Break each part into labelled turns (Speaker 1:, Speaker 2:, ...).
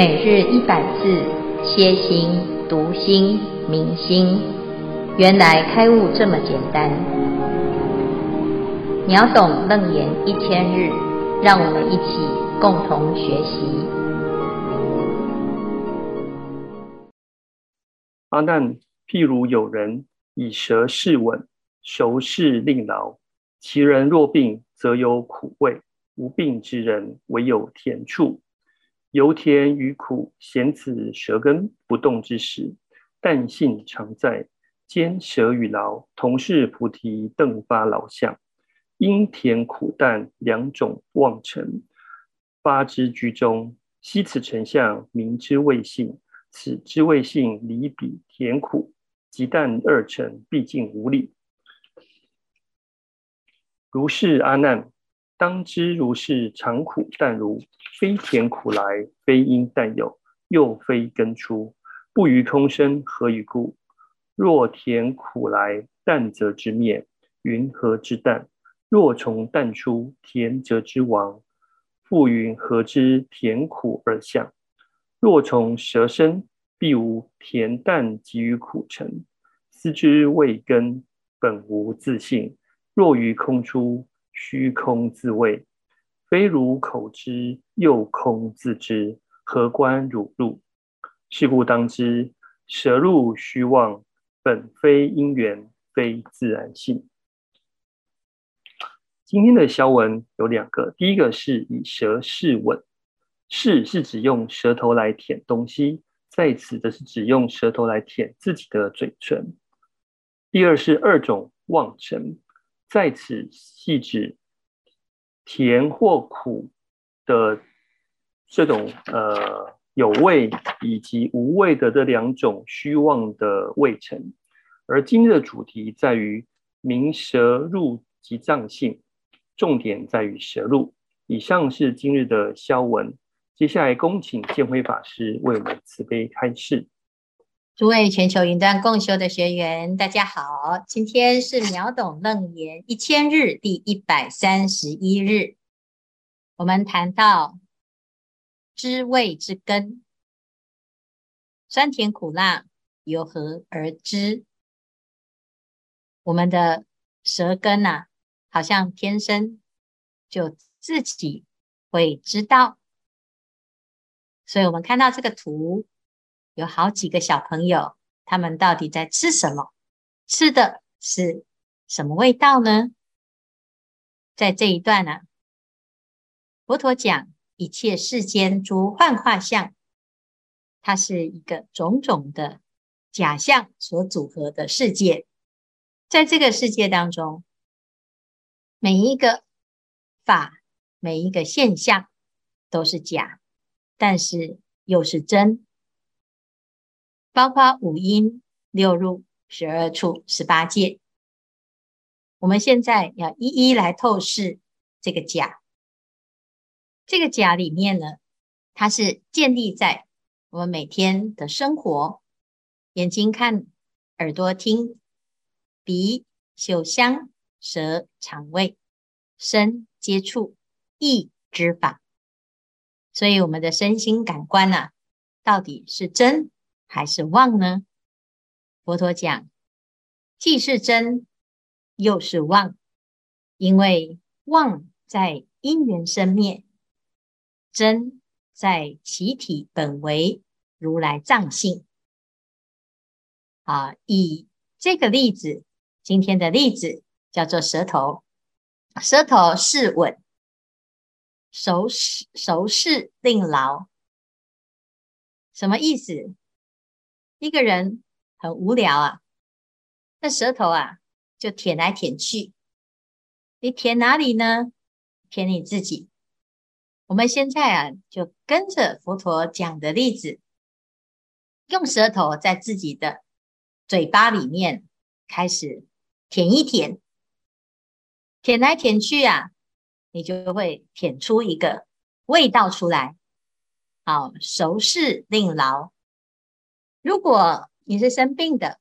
Speaker 1: 每日一百字，歇心、读心、明心，原来开悟这么简单。秒懂楞严一千日，让我们一起共同学习。
Speaker 2: 阿难，譬如有人以舌试吻，熟视令劳，其人若病，则有苦味；无病之人，唯有甜处。由甜与苦，显此舌根不动之时，但性常在。兼舌与劳，同是菩提顿发劳相。因甜苦淡两种妄尘，发之居中。悉此尘相，名之谓性。此之谓性，离彼甜苦即淡二尘，毕竟无理。如是阿难。当知如是常苦淡如，非甜苦来，非因淡有，又非根出，不于空生，何以故？若甜苦来，淡则之灭，云何之淡？若从淡出，甜则之亡，复云何之甜苦而相？若从舌生，必无甜淡及于苦尘，思之未根本无自性。若于空出，虚空自谓，非汝口知，又空自知，何关汝入？是故当知，舌入虚妄，本非因缘，非自然性。今天的消文有两个，第一个是以舌试吻，试是指用舌头来舔东西，在此则是指用舌头来舔自己的嘴唇。第二是二种妄尘。在此系指甜或苦的这种呃有味以及无味的这两种虚妄的味尘，而今日的主题在于明舌入及藏性，重点在于舌入。以上是今日的消文，接下来恭请建辉法师为我们慈悲开示。
Speaker 3: 诸位全球云端共修的学员，大家好！今天是秒懂楞严一千日第一百三十一日。我们谈到知味之根，酸甜苦辣由何而知？我们的舌根啊，好像天生就自己会知道。所以我们看到这个图。有好几个小朋友，他们到底在吃什么？吃的是什么味道呢？在这一段呢、啊，佛陀讲一切世间诸幻化相，它是一个种种的假象所组合的世界。在这个世界当中，每一个法、每一个现象都是假，但是又是真。包括五阴、六入、十二处、十八界，我们现在要一一来透视这个假。这个假里面呢，它是建立在我们每天的生活：眼睛看，耳朵听，鼻嗅香，舌尝味，身接触，意知法。所以我们的身心感官呢、啊，到底是真？还是妄呢？佛陀讲，既是真，又是妄，因为妄在因缘生灭，真在其体本为如来藏性。啊，以这个例子，今天的例子叫做舌头，舌头是吻，熟视熟视令牢，什么意思？一个人很无聊啊，那舌头啊就舔来舔去。你舔哪里呢？舔你自己。我们现在啊就跟着佛陀讲的例子，用舌头在自己的嘴巴里面开始舔一舔，舔来舔去啊，你就会舔出一个味道出来。好，熟视令劳。如果你是生病的，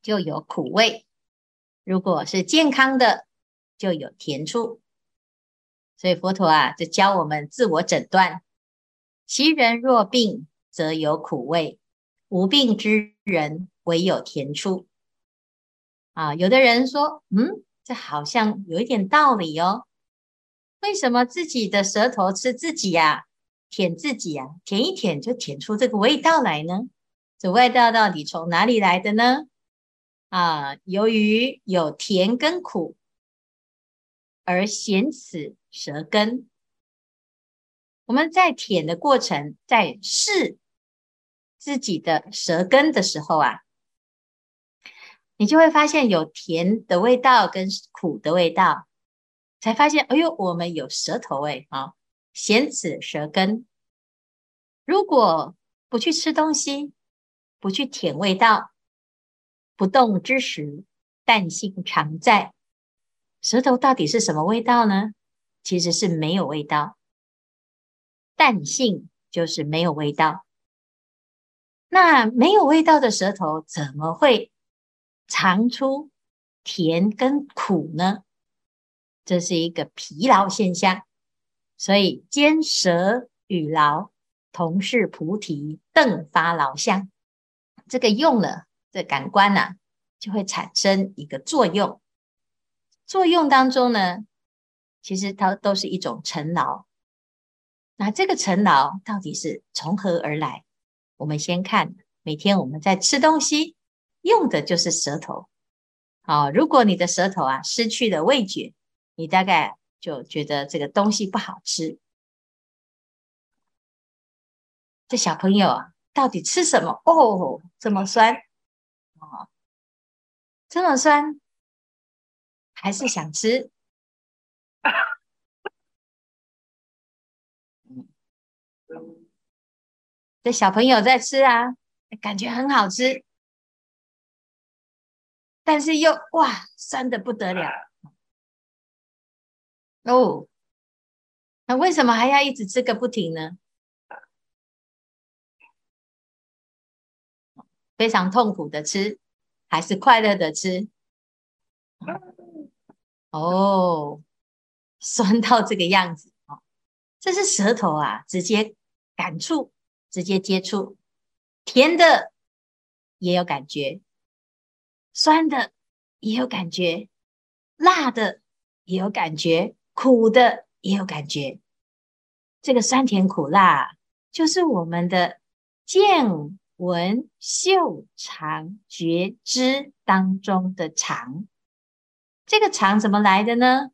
Speaker 3: 就有苦味；如果是健康的，就有甜处。所以佛陀啊，就教我们自我诊断，其人若病，则有苦味；无病之人，唯有甜处。啊，有的人说，嗯，这好像有一点道理哦。为什么自己的舌头吃自己呀、啊，舔自己呀、啊，舔一舔就舔出这个味道来呢？这味道到底从哪里来的呢？啊，由于有甜跟苦，而咸此舌根。我们在舔的过程，在试自己的舌根的时候啊，你就会发现有甜的味道跟苦的味道，才发现，哎呦，我们有舌头味，啊，咸此舌根。如果不去吃东西，不去舔味道。不动之时，淡性常在。舌头到底是什么味道呢？其实是没有味道。淡性就是没有味道。那没有味道的舌头怎么会尝出甜跟苦呢？这是一个疲劳现象。所以兼舌与劳，同是菩提顿发劳相。这个用了。这感官呢、啊，就会产生一个作用。作用当中呢，其实它都是一种尘劳。那这个尘劳到底是从何而来？我们先看，每天我们在吃东西，用的就是舌头。好，如果你的舌头啊失去了味觉，你大概就觉得这个东西不好吃。这小朋友啊，到底吃什么？哦，这么酸。哦，这么酸，还是想吃。嗯，这小朋友在吃啊，感觉很好吃，但是又哇，酸的不得了。哦，那为什么还要一直吃个不停呢？非常痛苦的吃，还是快乐的吃？哦，酸到这个样子哦，这是舌头啊，直接感触，直接接触，甜的也有感觉，酸的也有感觉，辣的也有感觉，苦的也有感觉。这个酸甜苦辣，就是我们的见。闻嗅尝觉知当中的尝，这个尝怎么来的呢？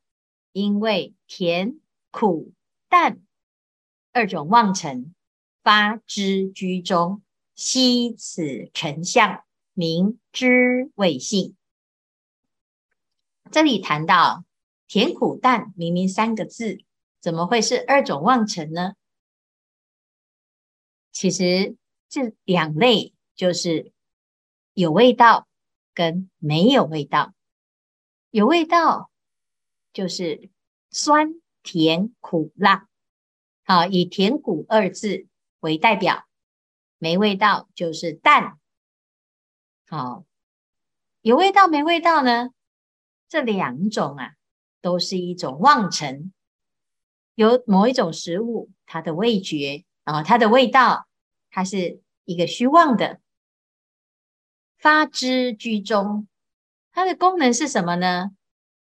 Speaker 3: 因为甜、苦、淡二种妄尘发之居中，悉此尘相，名之味性。这里谈到甜、苦、淡，明明三个字，怎么会是二种妄尘呢？其实。这两类就是有味道跟没有味道。有味道就是酸甜苦辣，好，以甜苦二字为代表。没味道就是淡，好，有味道没味道呢？这两种啊，都是一种妄尘。有某一种食物，它的味觉啊，它的味道，它是。一个虚妄的发之居中，它的功能是什么呢？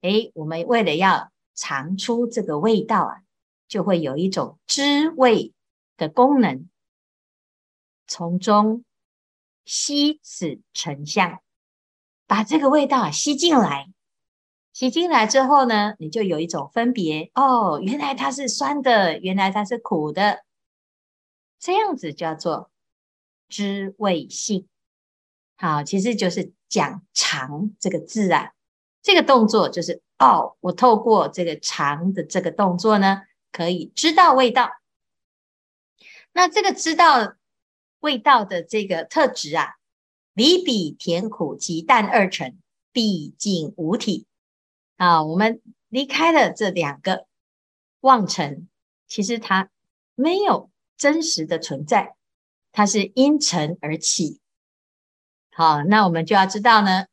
Speaker 3: 诶，我们为了要尝出这个味道啊，就会有一种知味的功能，从中吸此尘相，把这个味道啊吸进来。吸进来之后呢，你就有一种分别哦，原来它是酸的，原来它是苦的，这样子叫做。知味性，好，其实就是讲尝这个字啊。这个动作就是哦，我透过这个尝的这个动作呢，可以知道味道。那这个知道味道的这个特质啊，离彼甜苦及淡二成，毕竟无体啊。我们离开了这两个妄尘，其实它没有真实的存在。它是因尘而起，好，那我们就要知道呢，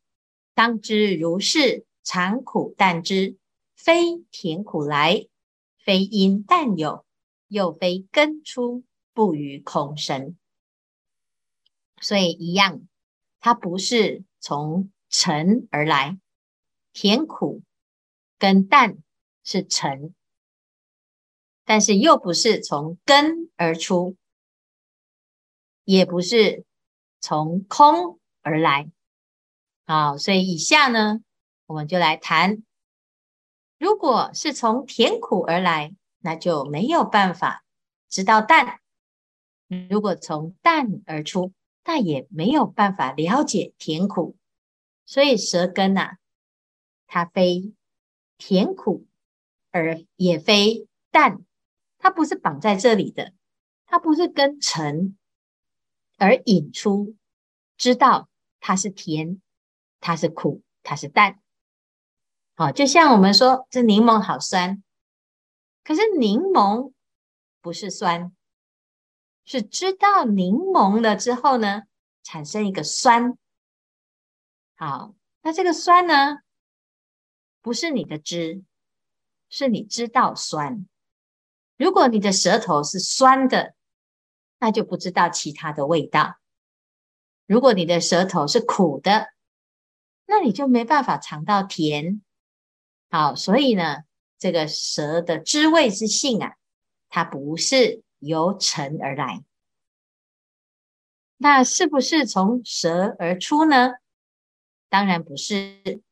Speaker 3: 当知如是尝苦淡之，非甜苦来，非因淡有，又非根出，不与空生。所以一样，它不是从尘而来，甜苦跟淡是尘，但是又不是从根而出，也不是从空而来。好，所以以下呢，我们就来谈，如果是从甜苦而来，那就没有办法知道淡；如果从淡而出，那也没有办法了解甜苦，所以舌根呐、啊，它非甜苦，而也非淡，它不是绑在这里的，它不是跟尘而引出，知道它是甜，它是苦，它是淡。好，就像我们说这柠檬好酸，可是柠檬不是酸。是知道柠檬了之后呢，产生一个酸。好，那这个酸呢，不是你的知，是你知道酸。如果你的舌头是酸的，那就不知道其他的味道。如果你的舌头是苦的，那你就没办法尝到甜。好，所以呢，这个舌的知味之性啊，它不是。由尘而来，那是不是从舌而出呢？当然不是。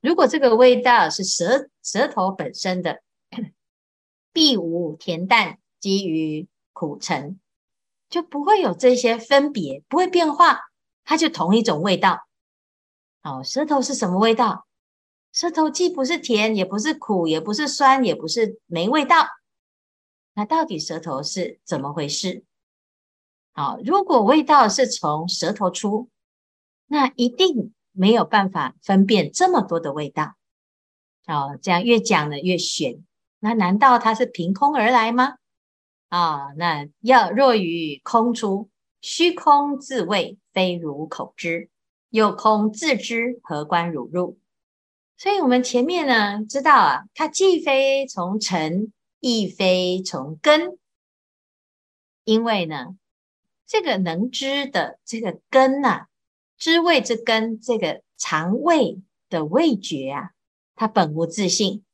Speaker 3: 如果这个味道是舌舌头本身的，必无甜淡，基于苦尘，就不会有这些分别，不会变化，它就同一种味道。好，舌头是什么味道？舌头既不是甜，也不是苦，也不是酸，也不是没味道。那到底舌头是怎么回事？好，如果味道是从舌头出，那一定没有办法分辨这么多的味道。哦，这样越讲呢越玄。那难道它是凭空而来吗？啊、那要若于空出，虚空自味，非汝口知，又空自知，何关汝入？所以，我们前面呢知道啊，它既非从尘。亦非从根，因为呢，这个能知的这个根呐、啊，知味之根，这个尝味的味觉啊，它本无自性，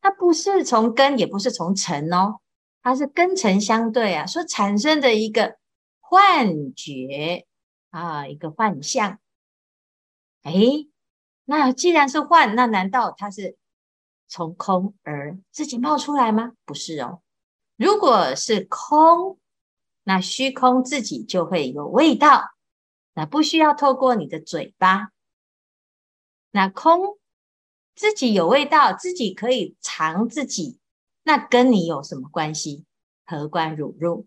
Speaker 3: 它不是从根，也不是从尘哦，它是根尘相对啊，所产生的一个幻觉啊，一个幻象。哎，那既然是幻，那难道它是？从空而自己冒出来吗？不是哦。如果是空，那虚空自己就会有味道，那不需要透过你的嘴巴。那空自己有味道，自己可以尝自己，那跟你有什么关系？何关汝入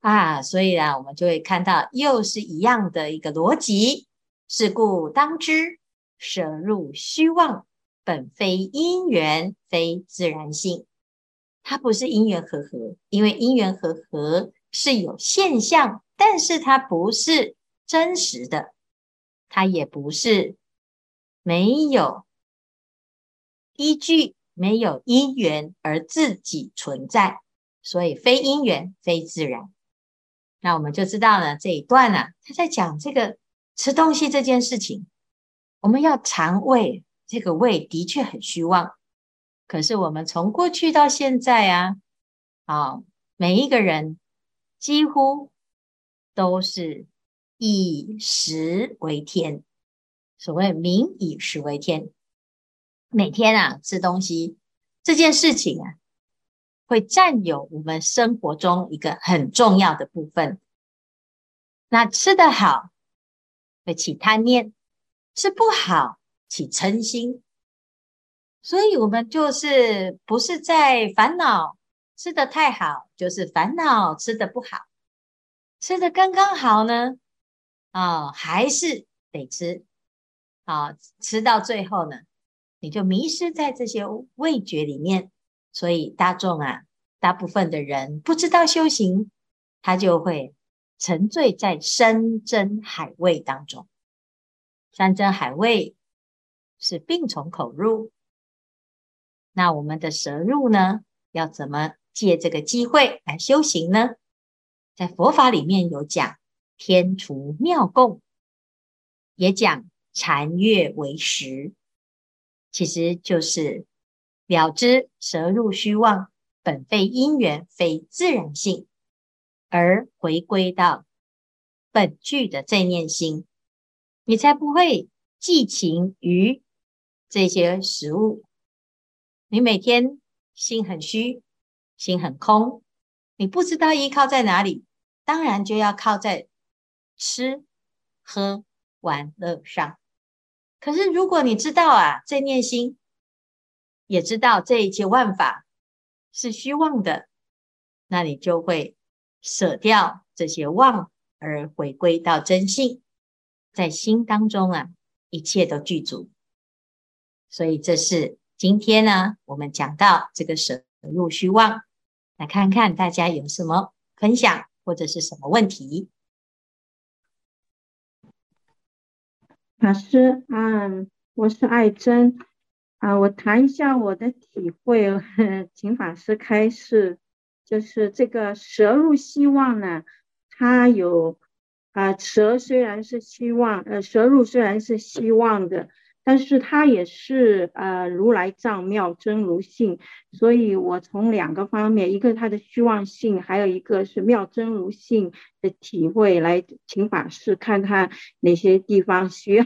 Speaker 3: 啊？所以啊，我们就会看到又是一样的一个逻辑。是故当知，舍入虚妄。本非因缘，非自然性，它不是因缘和合，因为因缘和合是有现象，但是它不是真实的，它也不是没有依据、没有因缘而自己存在，所以非因缘，非自然。那我们就知道了这一段呢、啊，他在讲这个吃东西这件事情，我们要尝味。这个味的确很虚妄，可是我们从过去到现在啊，啊，每一个人几乎都是以食为天，所谓民以食为天，每天啊吃东西这件事情啊，会占有我们生活中一个很重要的部分。那吃得好会起贪念，吃不好。起嗔心，所以我们就是不是在烦恼吃得太好，就是烦恼吃得不好，吃得刚刚好呢，啊、哦，还是得吃，啊、吃到最后呢，你就迷失在这些味觉里面。所以大众啊，大部分的人不知道修行，他就会沉醉在山珍海味当中，山珍海味。是病从口入，那我们的舌入呢？要怎么借这个机会来修行呢？在佛法里面有讲天厨妙供，也讲禅悦为食，其实就是了知舍入虚妄，本非因缘，非自然性，而回归到本具的正念心，你才不会寄情于这些食物。你每天心很虚，心很空，你不知道依靠在哪里，当然就要靠在吃、喝、玩乐上。可是如果你知道啊，正念心，也知道这一切万法是虚妄的，那你就会舍掉这些妄，而回归到真性，在心当中啊，一切都具足。所以这是。今天呢，我们讲到这个舍入虚妄，来看看大家有什么分享或者是什么问题。
Speaker 4: 老师，嗯，我是爱珍，啊，我谈一下我的体会，请法师开示。就是这个蛇入希望呢，它有啊，蛇虽然是希望，呃，蛇入虽然是希望的。但是它也是呃如来藏妙真如性，所以我从两个方面，一个它的虚妄性，还有一个是妙真如性的体会，来请法师看看哪些地方 需要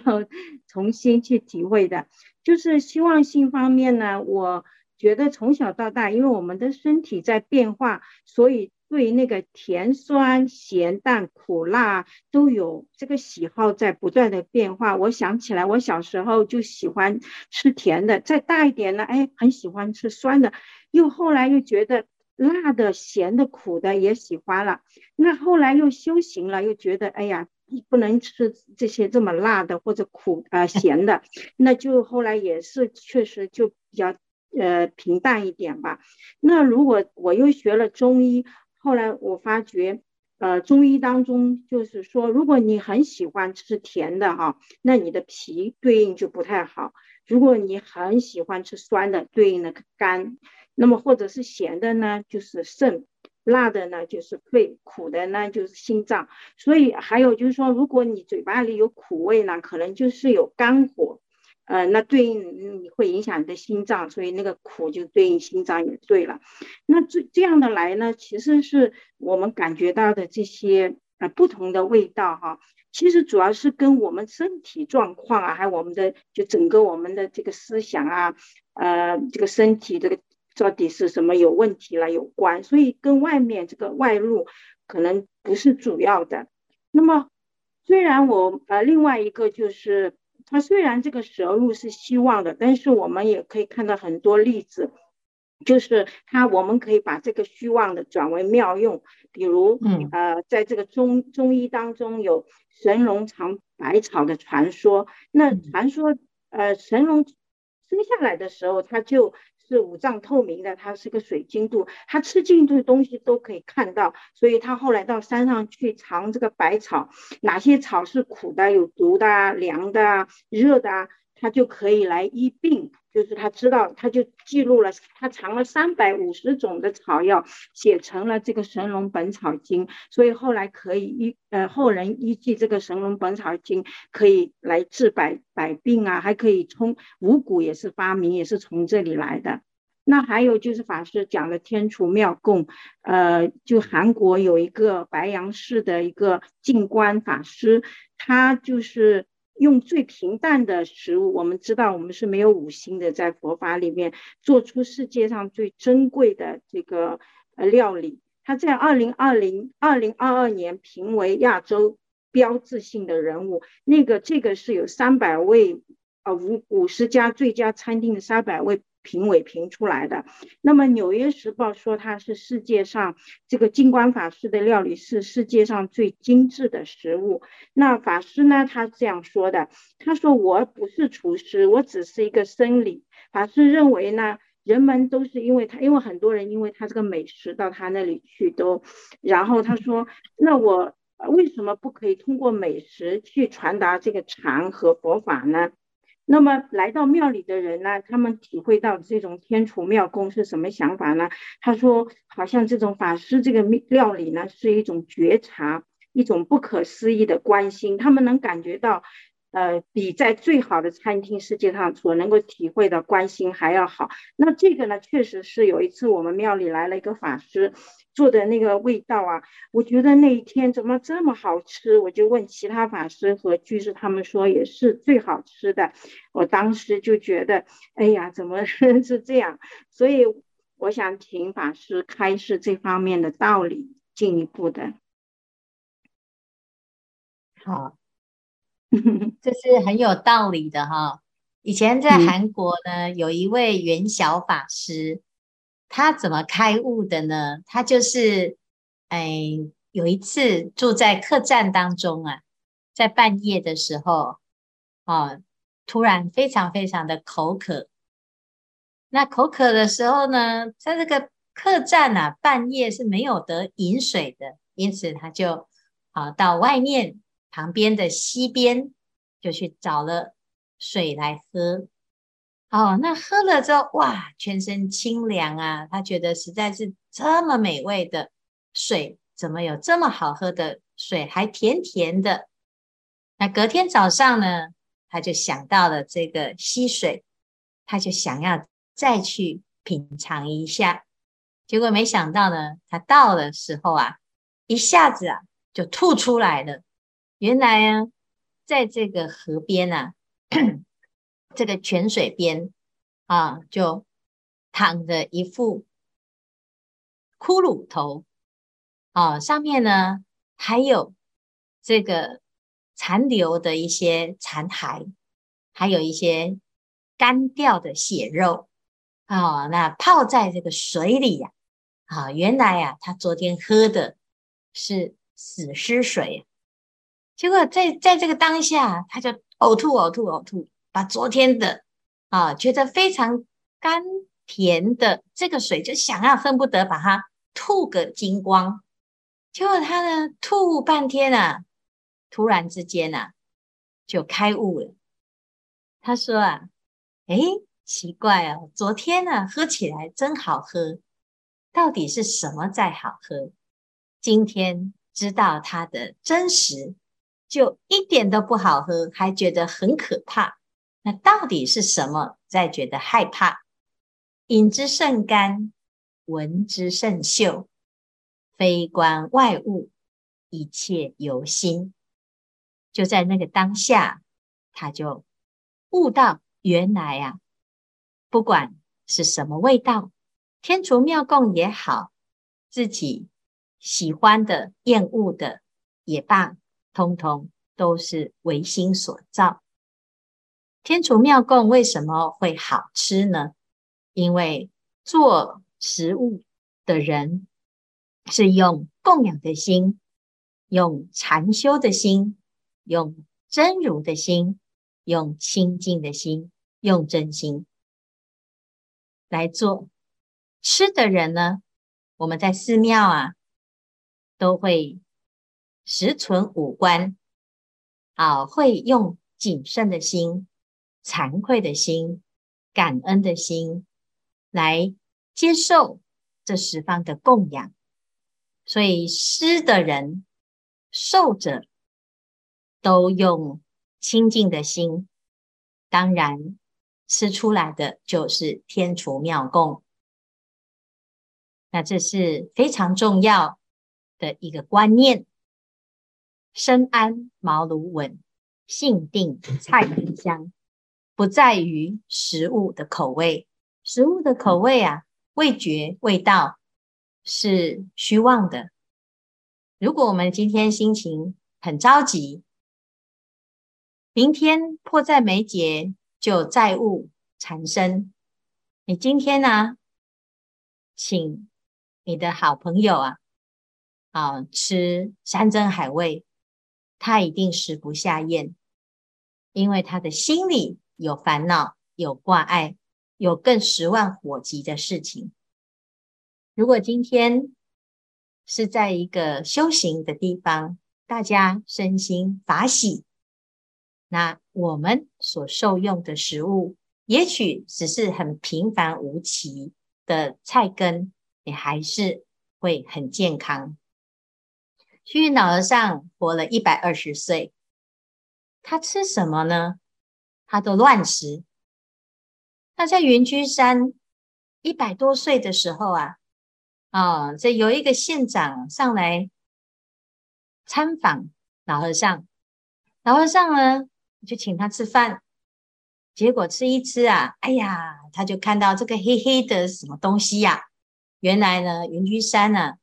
Speaker 4: 重新去体会的。就是虚妄性方面呢，我觉得从小到大，因为我们的身体在变化，所以。对那个甜酸咸淡苦辣都有这个喜好在不断的变化。我想起来，我小时候就喜欢吃甜的，再大一点呢，哎，很喜欢吃酸的，又后来又觉得辣的、咸的、苦的也喜欢了。那后来又修行了，又觉得哎呀，不能吃这些这么辣的或者苦啊、咸的，那就后来也是确实就比较呃平淡一点吧。那如果我又学了中医。后来我发觉，呃，中医当中就是说，如果你很喜欢吃甜的哈，那你的脾对应就不太好；如果你很喜欢吃酸的，对应的肝；那么或者是咸的呢，就是肾；辣的呢，就是肺；苦的呢，就是心脏。所以还有就是说，如果你嘴巴里有苦味呢，可能就是有肝火。呃，那对应你会影响你的心脏，所以那个苦就对应心脏也对了。那这这样的来呢，其实是我们感觉到的这些呃不同的味道哈，其实主要是跟我们身体状况啊，还有我们的就整个我们的这个思想啊，呃，这个身体这个到底是什么有问题了有关，所以跟外面这个外露可能不是主要的。那么虽然我呃另外一个就是。它虽然这个蛇入是希望的，但是我们也可以看到很多例子，就是它我们可以把这个虚妄的转为妙用，比如，嗯，呃，在这个中中医当中有神农尝百草的传说，那传说，呃，神农生下来的时候他就。是五脏透明的，它是个水晶肚，它吃进去的东西都可以看到，所以他后来到山上去尝这个百草，哪些草是苦的、有毒的、凉的、热的，他就可以来医病。就是他知道，他就记录了，他藏了三百五十种的草药，写成了这个《神农本草经》，所以后来可以依呃后人依据这个《神农本草经》可以来治百百病啊，还可以从五谷也是发明，也是从这里来的。那还有就是法师讲的天厨妙供，呃，就韩国有一个白杨市的一个静观法师，他就是。用最平淡的食物，我们知道我们是没有五星的，在佛法里面做出世界上最珍贵的这个呃料理。他在二零二零二零二二年评为亚洲标志性的人物，那个这个是有三百位呃五五十家最佳餐厅的三百位。评委评出来的。那么《纽约时报》说他是世界上这个静观法师的料理是世界上最精致的食物。那法师呢，他这样说的，他说我不是厨师，我只是一个僧侣。法师认为呢，人们都是因为他，因为很多人因为他这个美食到他那里去都，然后他说，那我为什么不可以通过美食去传达这个禅和佛法呢？那么来到庙里的人呢，他们体会到这种天厨妙供是什么想法呢？他说，好像这种法师这个庙里呢，是一种觉察，一种不可思议的关心，他们能感觉到。呃，比在最好的餐厅世界上所能够体会的关心还要好。那这个呢，确实是有一次我们庙里来了一个法师做的那个味道啊，我觉得那一天怎么这么好吃？我就问其他法师和居士，他们说也是最好吃的。我当时就觉得，哎呀，怎么 是这样？所以我想请法师开示这方面的道理，进一步的。
Speaker 3: 好。这是很有道理的哈。以前在韩国呢，有一位圆晓法师，他怎么开悟的呢？他就是，哎，有一次住在客栈当中啊，在半夜的时候，哦，突然非常非常的口渴。那口渴的时候呢，在这个客栈啊，半夜是没有得饮水的，因此他就啊到外面。旁边的溪边，就去找了水来喝。哦，那喝了之后，哇，全身清凉啊！他觉得实在是这么美味的水，怎么有这么好喝的水，还甜甜的？那隔天早上呢，他就想到了这个溪水，他就想要再去品尝一下。结果没想到呢，他到的时候啊，一下子啊就吐出来了。原来啊，在这个河边啊，这个泉水边啊，就躺着一副骷髅头啊，上面呢还有这个残留的一些残骸，还有一些干掉的血肉啊。那泡在这个水里呀，啊，原来呀，他昨天喝的是死尸水。结果在在这个当下，他就呕吐、呕吐、呕吐，把昨天的啊觉得非常甘甜的这个水，就想要恨不得把它吐个精光。结果他呢吐半天啊，突然之间啊就开悟了。他说啊，诶，奇怪哦，昨天呢喝起来真好喝，到底是什么在好喝？今天知道它的真实。就一点都不好喝，还觉得很可怕。那到底是什么在觉得害怕？饮之甚甘，闻之甚臭，非观外物，一切由心。就在那个当下，他就悟到，原来啊，不管是什么味道，天厨妙供也好，自己喜欢的、厌恶的也罢。通通都是唯心所造。天厨妙供为什么会好吃呢？因为做食物的人是用供养的心，用禅修的心，用真如的心，用清净的心，用真心来做。吃的人呢，我们在寺庙啊，都会。实存五观，啊，会用谨慎的心、惭愧的心、感恩的心来接受这十方的供养。所以施的人、受者都用清净的心，当然吃出来的就是天厨妙供。那这是非常重要的一个观念。身安茅庐稳，性定菜品香，不在于食物的口味。食物的口味啊，味觉、味道是虚妄的。如果我们今天心情很着急，明天迫在眉睫就债务缠身，你今天呢、啊，请你的好朋友啊，啊吃山珍海味。他一定食不下咽，因为他的心里有烦恼、有挂碍、有更十万火急的事情。如果今天是在一个修行的地方，大家身心法喜，那我们所受用的食物，也许只是很平凡无奇的菜根，也还是会很健康。虚云老和尚活了一百二十岁，他吃什么呢？他都乱吃。他在云居山一百多岁的时候啊，啊、这有一个县长上来参访老和尚，老和尚呢就请他吃饭，结果吃一吃啊，哎呀，他就看到这个黑黑的什么东西呀、啊？原来呢，云居山呢，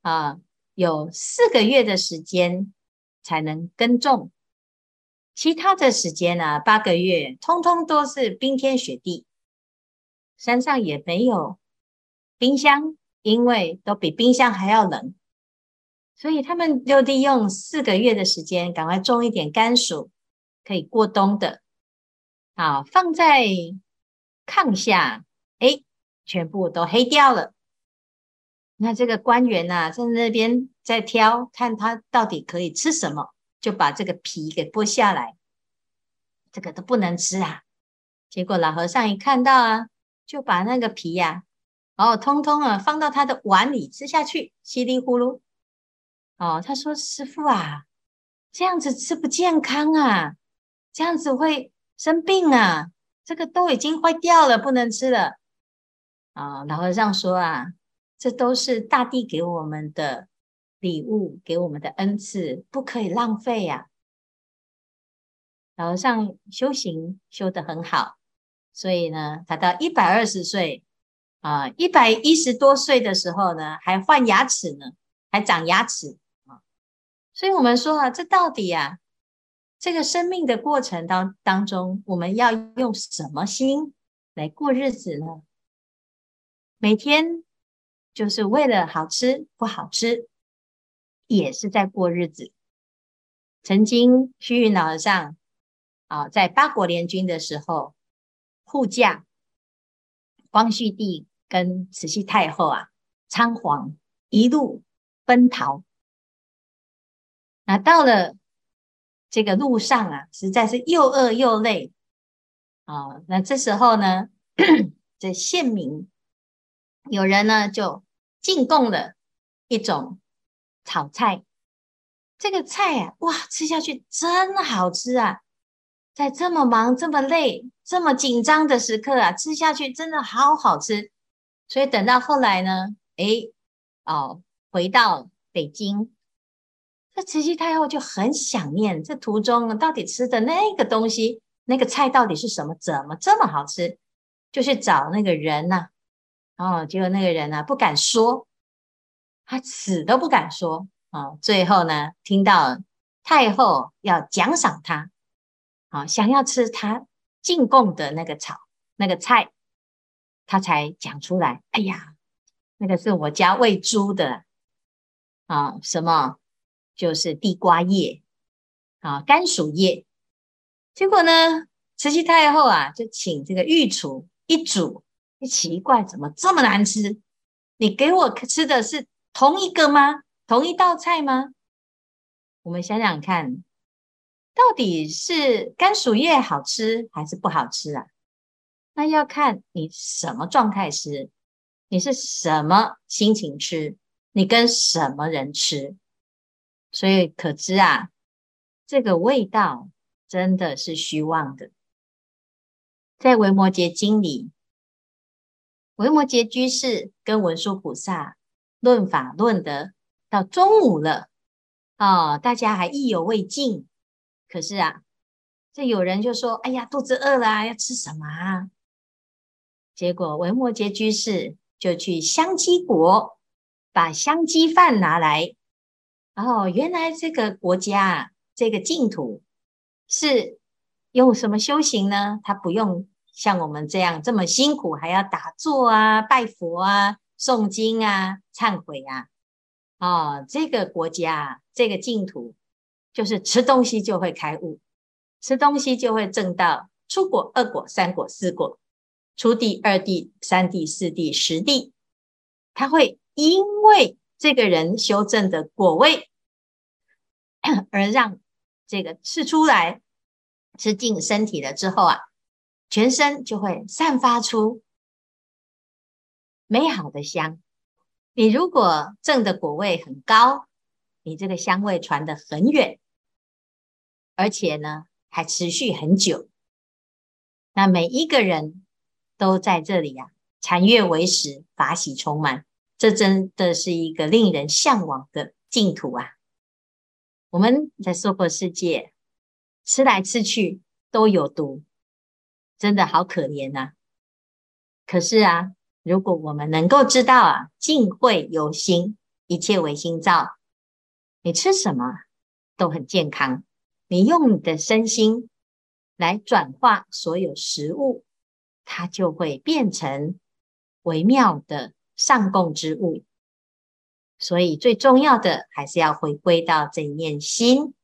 Speaker 3: 啊，有四个月的时间才能耕种，其他的时间呢，八个月通通都是冰天雪地。山上也没有冰箱，因为都比冰箱还要冷，所以他们就利用四个月的时间，赶快种一点甘薯，可以过冬的。啊，放在炕下，哎，全部都黑掉了。那这个官员呐，在那边在挑，看他到底可以吃什么，就把这个皮给剥下来，这个都不能吃啊。结果老和尚一看到啊。就把那个皮呀、啊，然后通通啊放到他的碗里吃下去，稀里呼噜。哦，他说：“师父啊，这样子吃不健康啊，这样子会生病啊，这个都已经坏掉了，不能吃了。”啊，老和尚说啊，这都是大地给我们的礼物，给我们的恩赐，不可以浪费呀、啊。老和尚修行修得很好。所以呢，他到一百二十岁啊，一百一十多岁的时候呢，还换牙齿呢，还长牙齿啊。所以我们说啊，这到底啊，这个生命的过程当当中，我们要用什么心来过日子呢？每天就是为了好吃不好吃，也是在过日子。曾经虚云老和尚啊，在八国联军的时候。护驾光绪帝跟慈禧太后啊，仓皇一路奔逃。那到了这个路上啊，实在是又饿又累啊。那这时候呢，这县民有人呢就进贡了一种炒菜，这个菜啊，哇，吃下去真好吃啊！在这么忙、这么累、这么紧张的时刻啊，吃下去真的好好吃。所以等到后来呢，诶，哦，回到北京，这慈禧太后就很想念这途中到底吃的那个东西，那个菜到底是什么？怎么这么好吃？就去找那个人呐、哦，结果那个人呢、啊、不敢说，他死都不敢说啊、最后呢，听到太后要奖赏他。啊，想要吃他进贡的那个草那个菜，他才讲出来。哎呀，那个是我家喂猪的啊，什么就是地瓜叶啊，甘薯叶。结果呢，慈禧太后啊，就请这个御厨一煮，奇怪，怎么这么难吃？你给我吃的是同一个吗？同一道菜吗？我们想想看。到底是甘薯叶好吃还是不好吃啊？那要看你什么状态吃，你是什么心情吃，你跟什么人吃，所以可知啊，这个味道真的是虚妄的。在《维摩诘经》里，维摩诘居士跟文殊菩萨论法论得到中午了哦，大家还意犹未尽。可是啊，这有人就说：“哎呀，肚子饿了，要吃什么啊？”结果维摩诘居士就去香积国，把香积饭拿来。哦，原来这个国家，这个净土是用什么修行呢？他不用像我们这样这么辛苦，还要打坐啊、拜佛啊、诵经啊、忏悔啊。哦，这个国家，这个净土。就是吃东西就会开悟，吃东西就会证到初果、二果、三果、四果，初地、二地、三地、四地、十地，他会因为这个人修正的果位，而让这个吃出来，吃进身体了之后啊，全身就会散发出美好的香。你如果正的果位很高，你这个香味传得很远，而且呢还持续很久。那每一个人都在这里呀、啊，禅悦为食，法喜充满，这真的是一个令人向往的净土啊！我们在娑婆世界吃来吃去都有毒，真的好可怜呐、啊。可是啊，如果我们能够知道啊，净慧由心，一切唯心造，你吃什么都很健康。你用你的身心来转化所有食物，它就会变成微妙的上供之物。所以最重要的还是要回归到这一念心。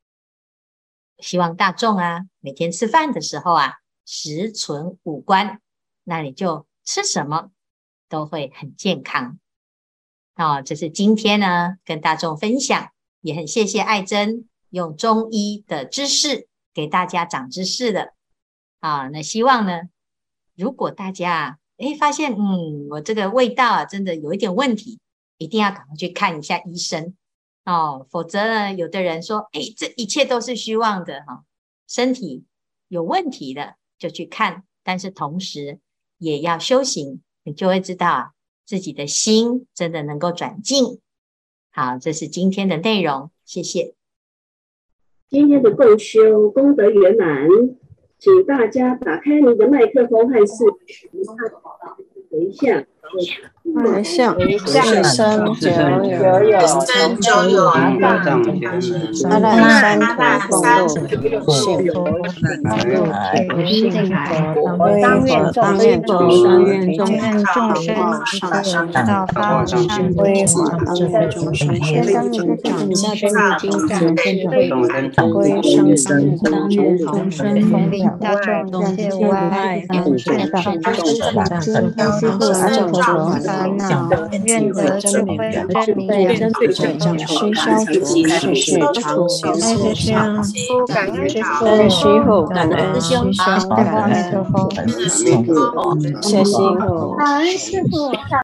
Speaker 3: 希望大众啊，每天吃饭的时候啊，食存五官，那你就吃什么都会很健康。哦，这是今天呢跟大众分享，也很谢谢爱珍用中医的知识给大家长知识的。啊，那希望呢，如果大家诶发现嗯，我这个味道啊真的有一点问题。一定要赶快去看一下医生哦，否则呢，有的人说，哎，这一切都是虚妄的哈，身体有问题的就去看，但是同时也要修行，你就会知道啊，自己的心真的能够转进。好，这是今天的内容，谢谢。
Speaker 5: 今天的共修功德圆满，请大家打开你的麦克风和视频，等一下。
Speaker 6: 回向，自身久有阿难三生当愿众生上道发上归华当愿众生众生经藏归上当愿众生同领大众切无碍当愿众生阿弥陀佛。烦恼愿得智慧真明眼，须消除世事常行思想，感恩师父，感恩师兄，感恩师父，谢谢师父。